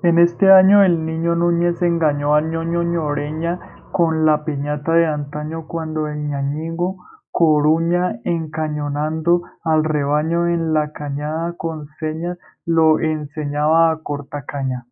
En este año el Niño Núñez engañó al Ñoño Ñoreña con la piñata de antaño cuando el ñañigo Coruña encañonando al rebaño en la cañada con señas lo enseñaba a corta caña.